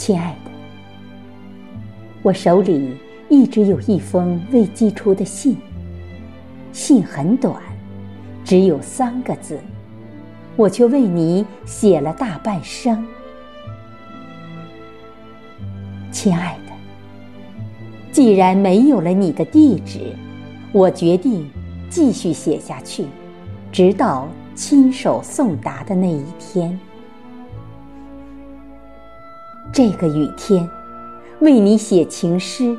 亲爱的，我手里一直有一封未寄出的信，信很短，只有三个字，我却为你写了大半生。亲爱的，既然没有了你的地址，我决定继续写下去，直到亲手送达的那一天。这个雨天，为你写情诗，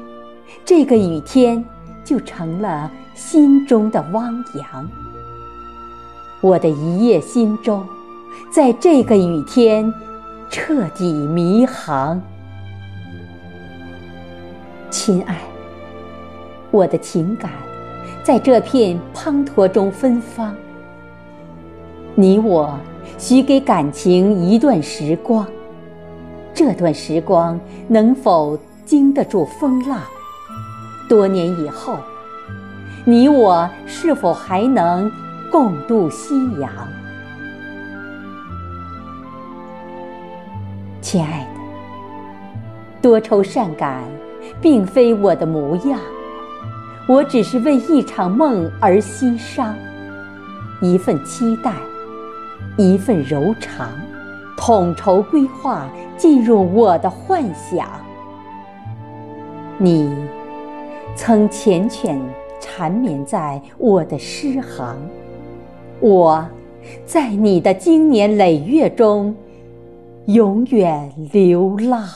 这个雨天就成了心中的汪洋。我的一叶心中，在这个雨天彻底迷航。亲爱，我的情感在这片滂沱中芬芳。你我许给感情一段时光。这段时光能否经得住风浪？多年以后，你我是否还能共度夕阳？亲爱的，多愁善感并非我的模样，我只是为一场梦而心伤，一份期待，一份柔肠。统筹规划进入我的幻想，你曾缱绻缠绵在我的诗行，我在你的经年累月中永远流浪。